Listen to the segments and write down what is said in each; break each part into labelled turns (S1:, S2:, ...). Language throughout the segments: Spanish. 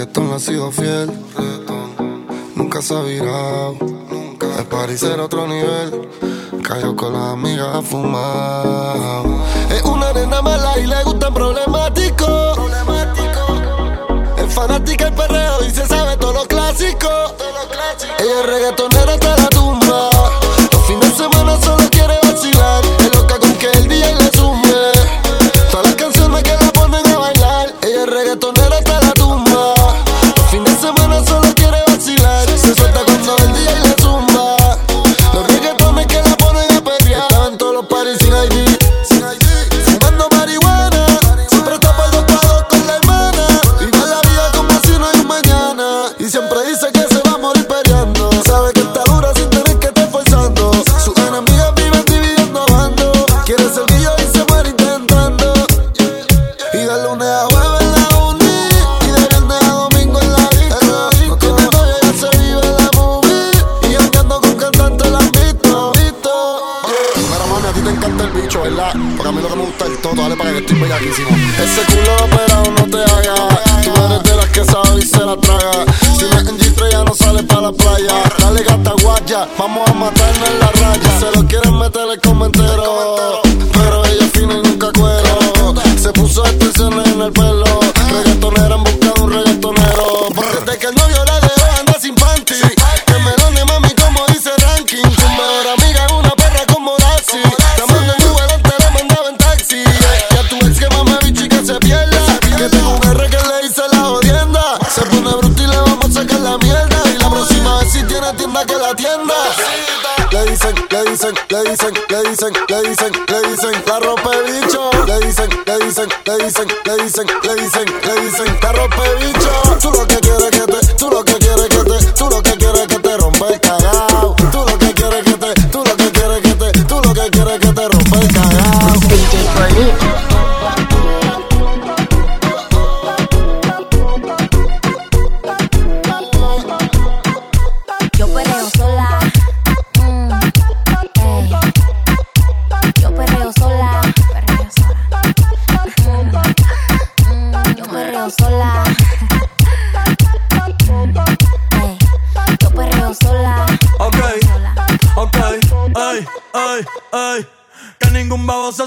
S1: reggaetón ha sido fiel. Nunca se ha virado. El parís era otro nivel. Cayó con las amigas a fumar. Es una nena mala y le gustan problemáticos. Es fanática el perreo y se sabe todo lo clásico. Ella es reggaetonera hasta la tumba. baby vamos a matarnos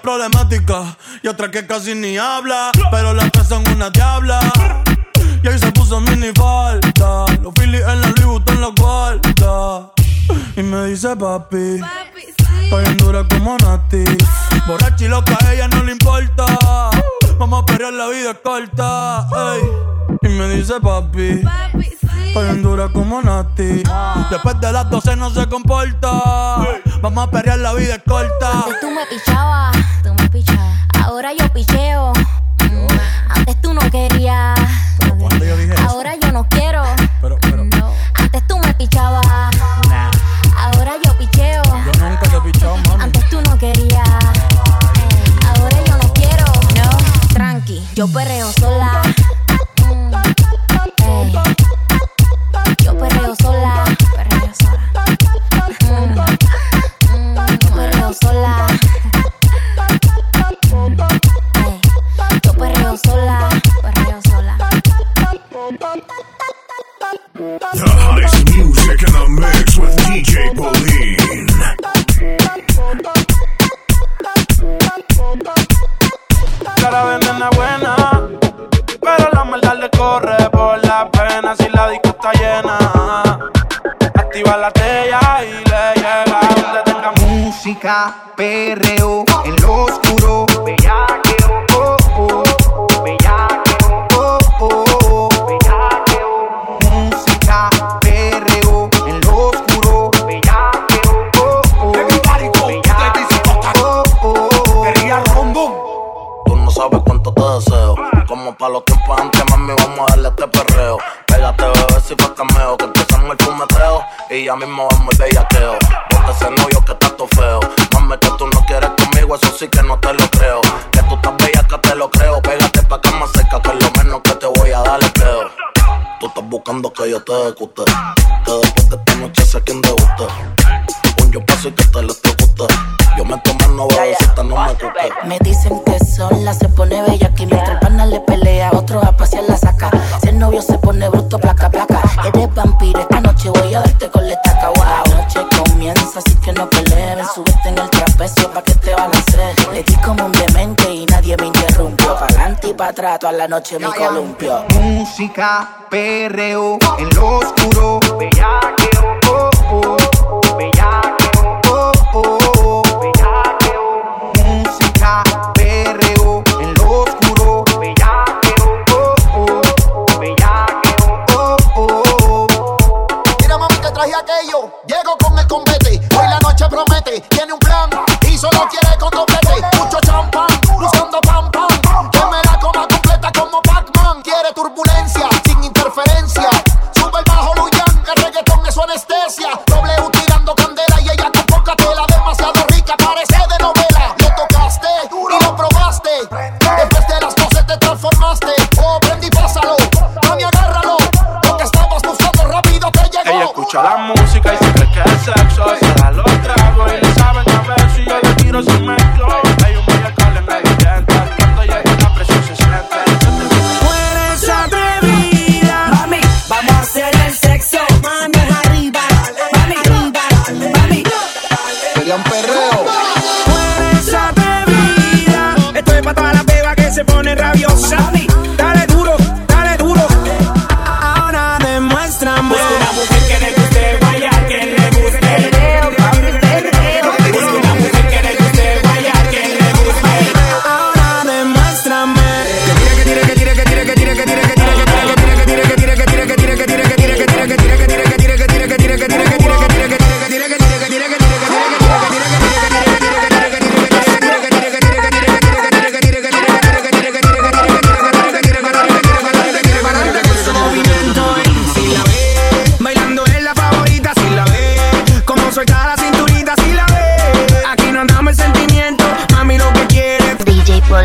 S2: Problemática y otra que casi ni habla. Pero las tres son una diabla. Y ahí se puso mini falta. Los Phillies en la Louis Vuitton los guarda. Y me dice papi. Estoy en dura como Nati. Borracha y loca, a ella no le importa. Vamos a pelear, la vida es corta. ey. Y me dice papi. Estoy en dura como Nati. Después de las 12 no se comporta. Vamos a pelear, la vida es corta.
S3: Antes tú me pichabas, tú me pichabas. Ahora yo picheo. Mm, Antes tú no querías.
S2: ¿cuándo yo dije eso?
S3: Ahora yo no quiero.
S2: Pero, pero,
S3: No. Antes tú me pichabas.
S2: nah.
S3: Ahora yo picheo.
S2: Yo nunca te he pichado, mami.
S3: Antes tú no querías. Ahora yo no quiero. No. Tranqui, yo perreo
S4: The hottest music in the mix with DJ Pauline.
S5: Cara de buena, pero la maldad le corre por la pena si la disco está llena. Activa la tela y le llega donde tenga música, perreo
S6: ya mismo vamos de yaqueo. Porque ese novio que está todo feo. Mami, que tú no quieres conmigo, eso sí que no te lo creo. Que tú estás bella, que te lo creo. Pégate pa' que cama seca, que es lo menos que te voy a dar, creo. Tú estás buscando que yo te
S7: discute encontrar toda la noche mi columpio.
S5: Música, perreo, en lo oscuro,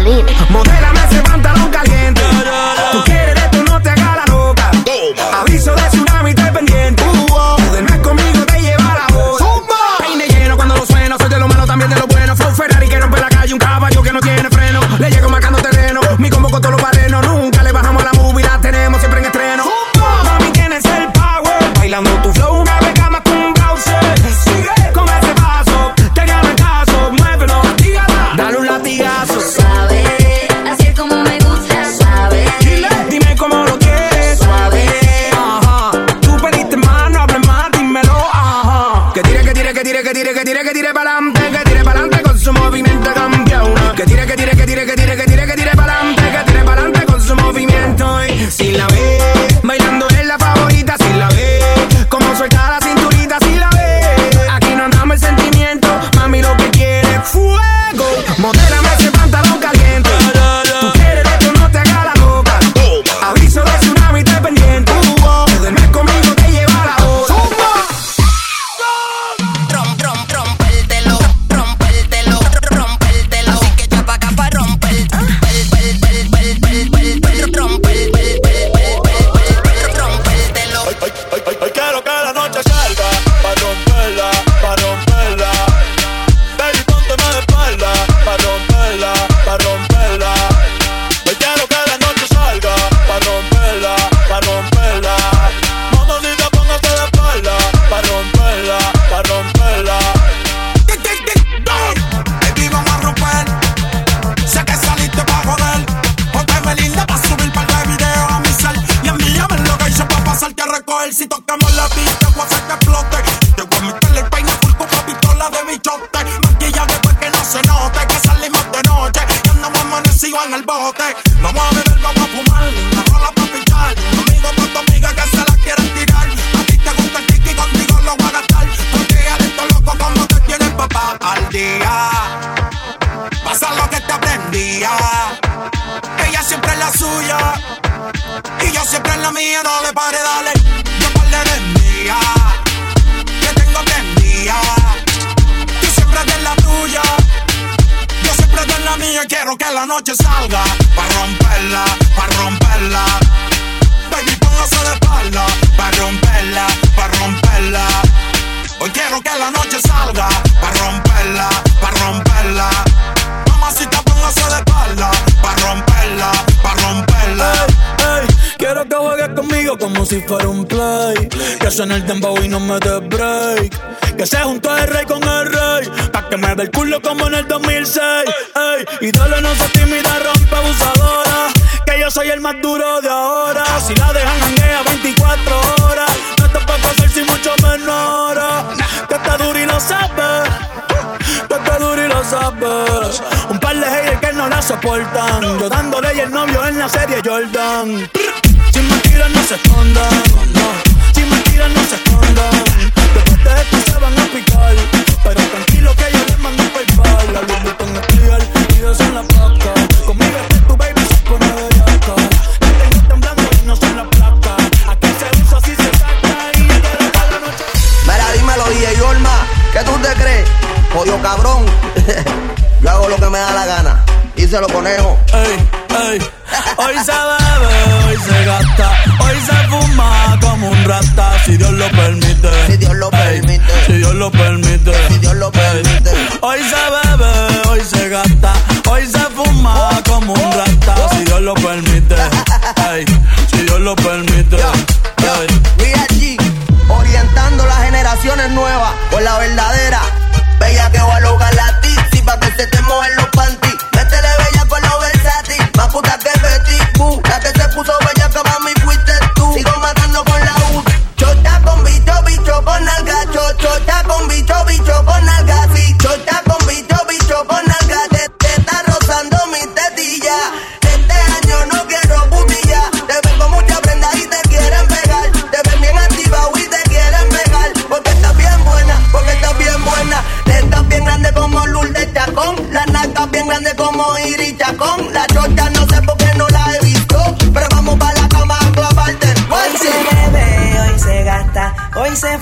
S8: DJ
S9: dire che dire param siempre en
S10: la mía, no le pare, dale. Yo par de mía. Que tengo prendida. Tú siempre de la tuya. Yo siempre de la mía. Quiero que la noche salga. Pa' romperla, pa' romperla. Baby, póngase de espalda. Pa' romperla, pa' romperla. Hoy quiero que la noche salga. Pa' romperla, pa' romperla. Mamacita, de espalda. Pa' romperla, pa' romperla.
S2: Ey, quiero que juegues conmigo como si fuera un play. Que suene el dembow y no me dé break. Que se juntó el rey con el rey. Pa' que me dé el culo como en el 2006. Ey, y dale, no se tímida, rompe abusadora. Que yo soy el más duro de ahora. Si la dejan hanguea 24 horas. No te puedo hacer soportan. Yo dándole y el novio en la serie Jordan. Sin mentiras no se escondan. Sin mentiras no se escondan. Después de esto se van a picar. Pero tranquilo que yo les mando PayPal. La luz clear y de eso en la placa.
S11: Gana. Y se lo conejo.
S2: Ey, ey. Hoy se bebe, hoy se gasta, hoy se fuma como un rata, si Dios lo permite.
S11: Si Dios lo permite.
S2: Si Dios lo permite.
S11: Si Dios lo permite.
S12: Hoy se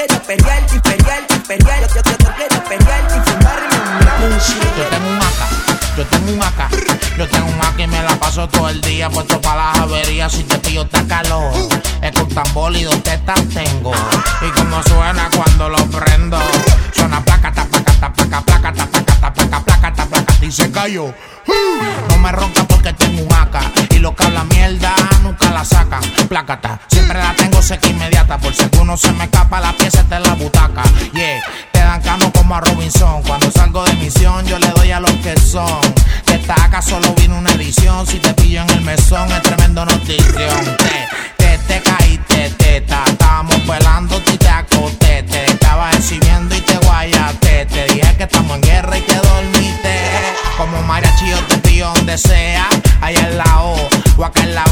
S12: Quiero pelearte y pelearte y pelearte. Yo,
S13: tengo un acá, yo tengo un acá, yo tengo un acá y me la paso todo el día puesto para las averías. Si te pillo está calor, es con tambor y dos tetas tengo. Y como suena cuando lo prendo, suena placa, ta, placa, ta, placa, placa, ta, placa, ta, placa, placa, ta, placa, y se cayó. No me ronca porque tengo un acá y lo que habla mierda sacan. Plácata, siempre la tengo seca inmediata por si alguno se me escapa la pieza está en la butaca. Yeah, te dan cano como a Robinson. Cuando salgo de misión yo le doy a los que son. Que esta acá solo vino una edición. Si te pillo en el mesón es tremendo notición. Te, te, te caíste, teta. Estábamos velando y te acosté. Te estaba exhibiendo y te guayaste. Te dije que estamos en guerra y que dormiste. Como mariachi yo te pillo donde sea. Allá en la O o acá en la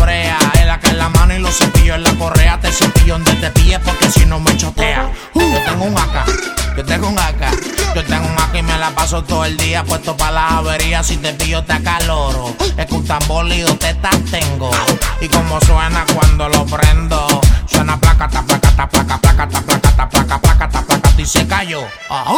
S13: y los cepillos en la correa. Te cepillo donde te pilles porque si no me chotea. Yo tengo un acá, yo tengo un acá. Yo tengo un acá y me la paso todo el día puesto para las averías. Si te pillo te acaloro. Es que un tambor y dos tetas tengo. Y como suena cuando lo prendo. Suena placa, ta, placa, ta, placa, placa, ta, placa, se cayó.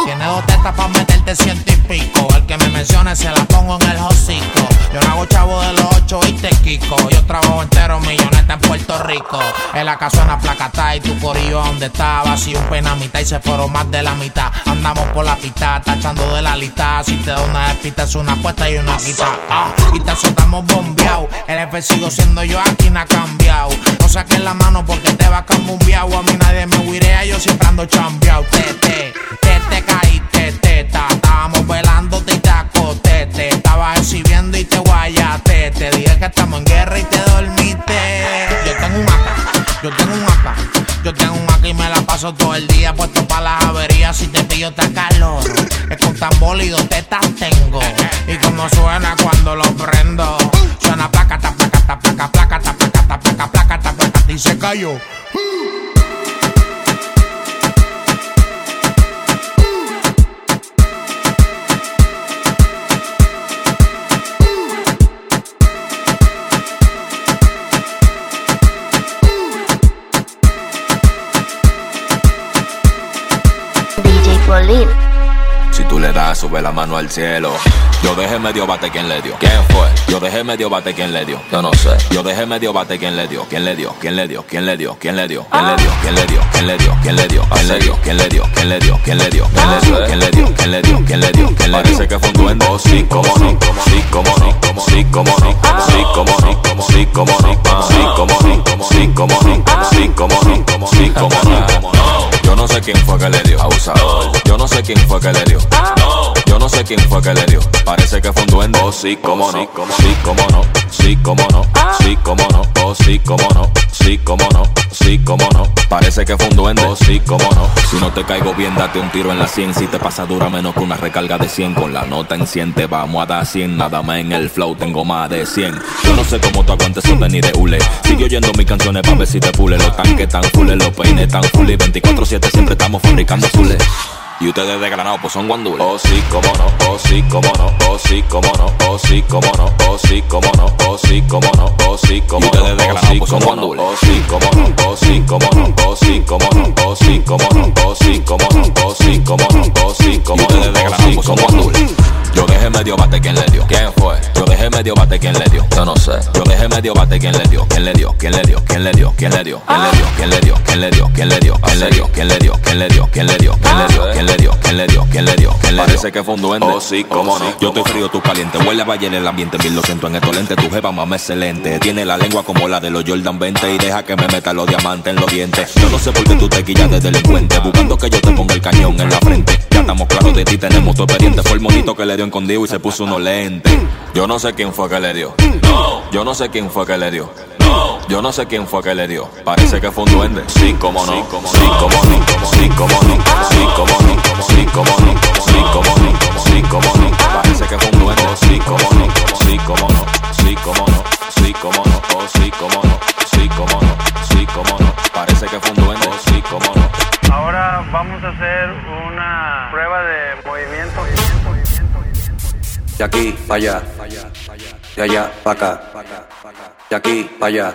S13: Tiene dos tetas para meterte ciento y pico. El que me mencione se la pongo en el hocico. Yo no hago chavo de los ocho y te quico. Yo trabajo entero milloneta en Puerto Rico. En la casona placata y tu corillo donde estaba. Si un penamita y se fueron más de la mitad. Andamos por la pista, tachando de la lista. Si te da una despista es una apuesta y una quita. Ah, y te soltamos bombeado. El F sigo siendo yo, aquí no ha cambiado. No saques la mano porque te va a cambiar. A mí nadie me huirea, yo siempre ando chambeado. Te, te, te, te caíste, teta. Estábamos velándote y te acosté. Te estaba exhibiendo y te guayaste. Te dije que estamos en guerra y te dormiste. Yo tengo un acá, yo tengo un acá. Yo tengo un acá y me la paso todo el día puesto para las averías. Si te pillo te calor. Es con tambor y dos tetas tengo. Y como suena cuando lo prendo. Suena placa, ta, placa, ta, placa, placa, placa, ta, placa, placa, ta, placa, y se cayó.
S14: David. Le das, sube la mano al cielo. Yo dejé medio bate, ¿quién le dio? ¿Quién fue? Yo dejé medio bate, ¿quién le dio? Yo no sé. Yo dejé medio bate, ¿quién le dio? ¿Quién le dio? ¿Quién le dio? ¿Quién le dio? ¿Quién le dio? ¿Quién le dio? ¿Quién le dio? ¿Quién le dio? ¿Quién le dio? ¿Quién le dio? ¿Quién le dio? ¿Quién le dio? ¿Quién le dio? ¿Quién le dio? ¿Quién le dio? ¿Quién le dio? ¿Quién le dio? ¿Quién le dio? Que fue un duende. Oh, sí, cómo no. Sí, cómo no. Sí, cómo no. Sí, cómo no. Sí, cómo no. Sí, cómo no. Sí, cómo no. Sí, cómo no. Sí, cómo no. Yo no sé quién fue que le dio. Abusador. Yo no sé quién fue que le dio. Yo no sé quién fue que le dio. Parece que fue un duende. Oh, sí, cómo no. Sí, cómo no. Sí, cómo no. Sí, cómo no. Oh, sí, cómo no. Sí, cómo no. Sí, cómo no. Parece que fue un duende. Oh, sí, cómo no. Si no te caigo bien, date un tiro en la 100. Si te pasa dura menos que una recarga de 100. Con la nota en 100 te vamos a dar 100. Nada más en el flow tengo más de 100. Yo no sé cómo tú aguantes eso de ni de hule. Sigue oyendo mis canciones pa' ver si te pule. Los tanques tan full, los peines tan full. Y 24-7 siempre estamos fabricando azules. Y ustedes de Granado pues son guandules. Oh sí, cómo no, oh sí, cómo no, oh sí, cómo no, oh sí, cómo no, oh sí, cómo no, oh sí, cómo no, oh sí, cómo no. Y ustedes de Granado pues son guandules. Oh sí, cómo no, oh sí, cómo no, oh sí, cómo no, oh sí, cómo no, oh sí, cómo no, oh sí, cómo no, oh sí, cómo no. Y ustedes de Granado pues son guandules. Yo dejé medio bate, ¿quién le dio? ¿Quién fue? Yo dejé medio bate, ¿quién le dio? Yo no sé. Yo dejé medio bate, ¿quién le dio? ¿Quién le dio? ¿Quién le dio? ¿Quién le dio? ¿Quién le dio? ¿Quién le dio? ¿Quién le dio? ¿Quién le dio? ¿Quién le dio? ¿Quién le dio? ¿Quién le dio? ¿Quién le dio? ¿Quién le dio? ¿Quién le dio? ¿Quién le dio? ¿Quién le dio? ¿Quién le dio? Parece que fue un duende. Oh sí, cómo no. Yo estoy frío, tú caliente. Huele a valle en el ambiente, mil lo siento en estos lentes. Tu jeva mamá excelente. Tiene la lengua como la de los Jordan 20 y deja que me meta los diamantes en los dientes. Yo no sé por qué tú te quillas de delincuente. Buscando que yo te ponga el cañón en la frente. Ya estamos claros de ti, tenemos tu expediente. Fue el monito que le dio escondido y se puso unos lentes. Yo no sé quién fue que le dio. Yo no sé quién fue que le dio. Yo no sé quién fue que le dio. Parece que fue un duende. Sí, cómo no. Sí, cómo no. Sí, cómo no. Sí, cómo no. Sí, cómo no. Sí, cómo no. Sí, cómo no. Parece que fue un duende. Sí, cómo no. Sí, cómo no. Sí, cómo no. Sí, cómo no. Oh, sí, cómo no. Sí, cómo no. Sí, cómo no. Parece que fue un duende. Sí, cómo no.
S15: Ahora vamos a hacer una prueba de movimiento.
S16: De aquí para allá, de allá para acá, de aquí para allá,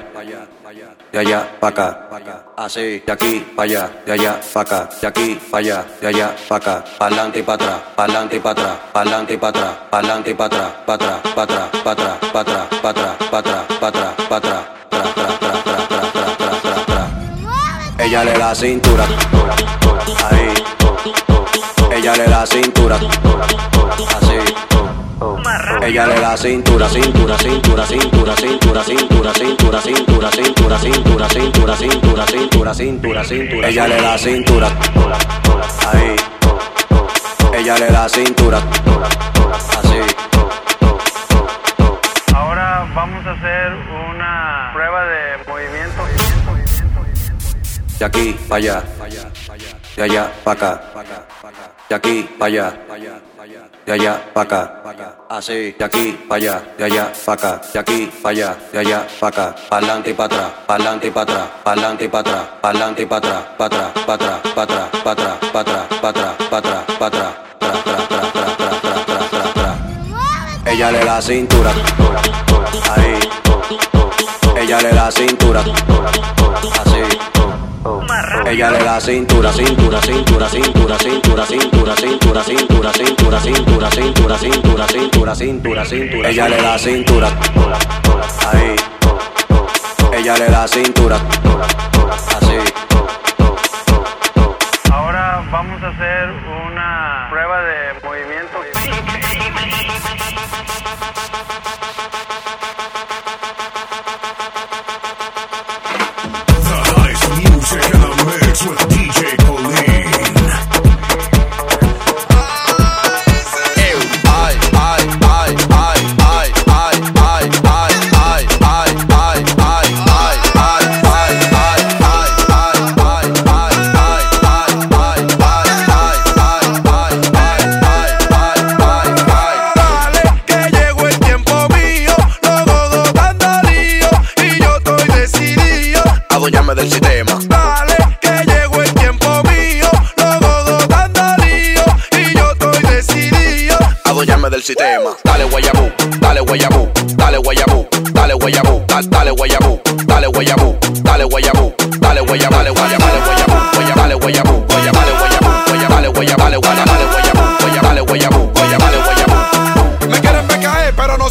S16: de allá para acá, así, de aquí para allá, de allá para acá, de aquí para allá, de allá para acá, pa'lante y para atrás, pa'lante y para atrás, pa'lante y para atrás, pa'lante y para atrás, para atrás, para atrás, para atrás, para atrás, para atrás, para atrás, para atrás, para atrás, tras, tras, tras, tras, tras, tras, tras, tras, tras. Ella le da cintura, ahí, ella le da cintura, así. Ella le da cintura, cintura, cintura, cintura, cintura, cintura, cintura, cintura, cintura, cintura, cintura, cintura, cintura, cintura, cintura. Ella le da cintura. Ahí. Ella le da cintura. Así.
S15: Ahora vamos a hacer una prueba de movimiento.
S16: De aquí para allá. De allá para acá. De aquí para allá. De allá para acá. Así. De aquí para allá. De allá para acá. De aquí para allá. De allá para acá. Pa'lante y para atrás. Pa'lante y para atrás. Pa'lante y para atrás. Pa'lante y para atrás. Para atrás. Para atrás. Para atrás. Para atrás. Para atrás. Para atrás. Para atrás. Para atrás. Tras, tras, tras, tras, tras, tras, tras, tras. Ella le da cintura. Ahí. Ella le da cintura. Así. Ella le da cintura, cintura, cintura, cintura, cintura, cintura, cintura, cintura, cintura, cintura, cintura, cintura, cintura, cintura, cintura. Ella le da cintura. Ahí. ella le da cintura. Así.
S15: Ahora vamos a hacer una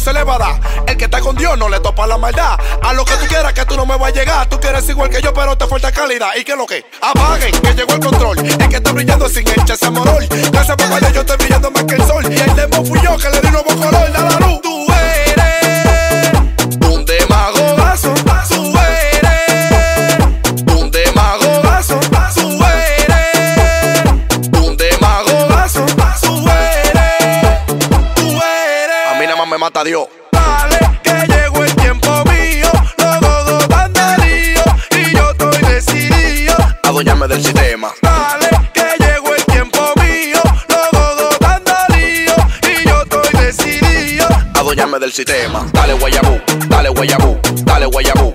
S17: El que está con Dios no le topa la maldad. A lo que tú quieras, que tú no me vas a llegar. Tú quieres igual que yo, pero te falta calidad. ¿Y qué es lo que? Apaguen, que llegó el control. El que está brillando sin echarse morol. Gracias papá, yo estoy brillando más que el sol. Y el demo fui yo que le di nuevo color. Da la luz.
S6: A Dios.
S17: Dale, que llegó el tiempo mío, los godos dando lío y yo estoy decidido.
S6: Adueñame del sistema.
S17: Dale, que llegó el tiempo mío, los godos dando lío y yo estoy decidido.
S6: Adueñame del sistema. Dale guayabú, dale guayabú, dale guayabú,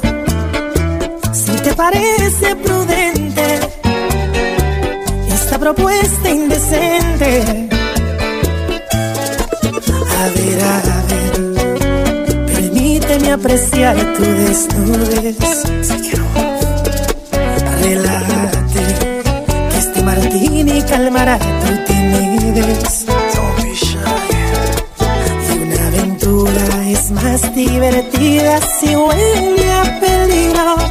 S18: te parece prudente esta propuesta indecente. A ver, a ver, permíteme apreciar tu desnudez. Relájate, que este martini calmará tu timidez. Y una aventura es más divertida si huele a peligro.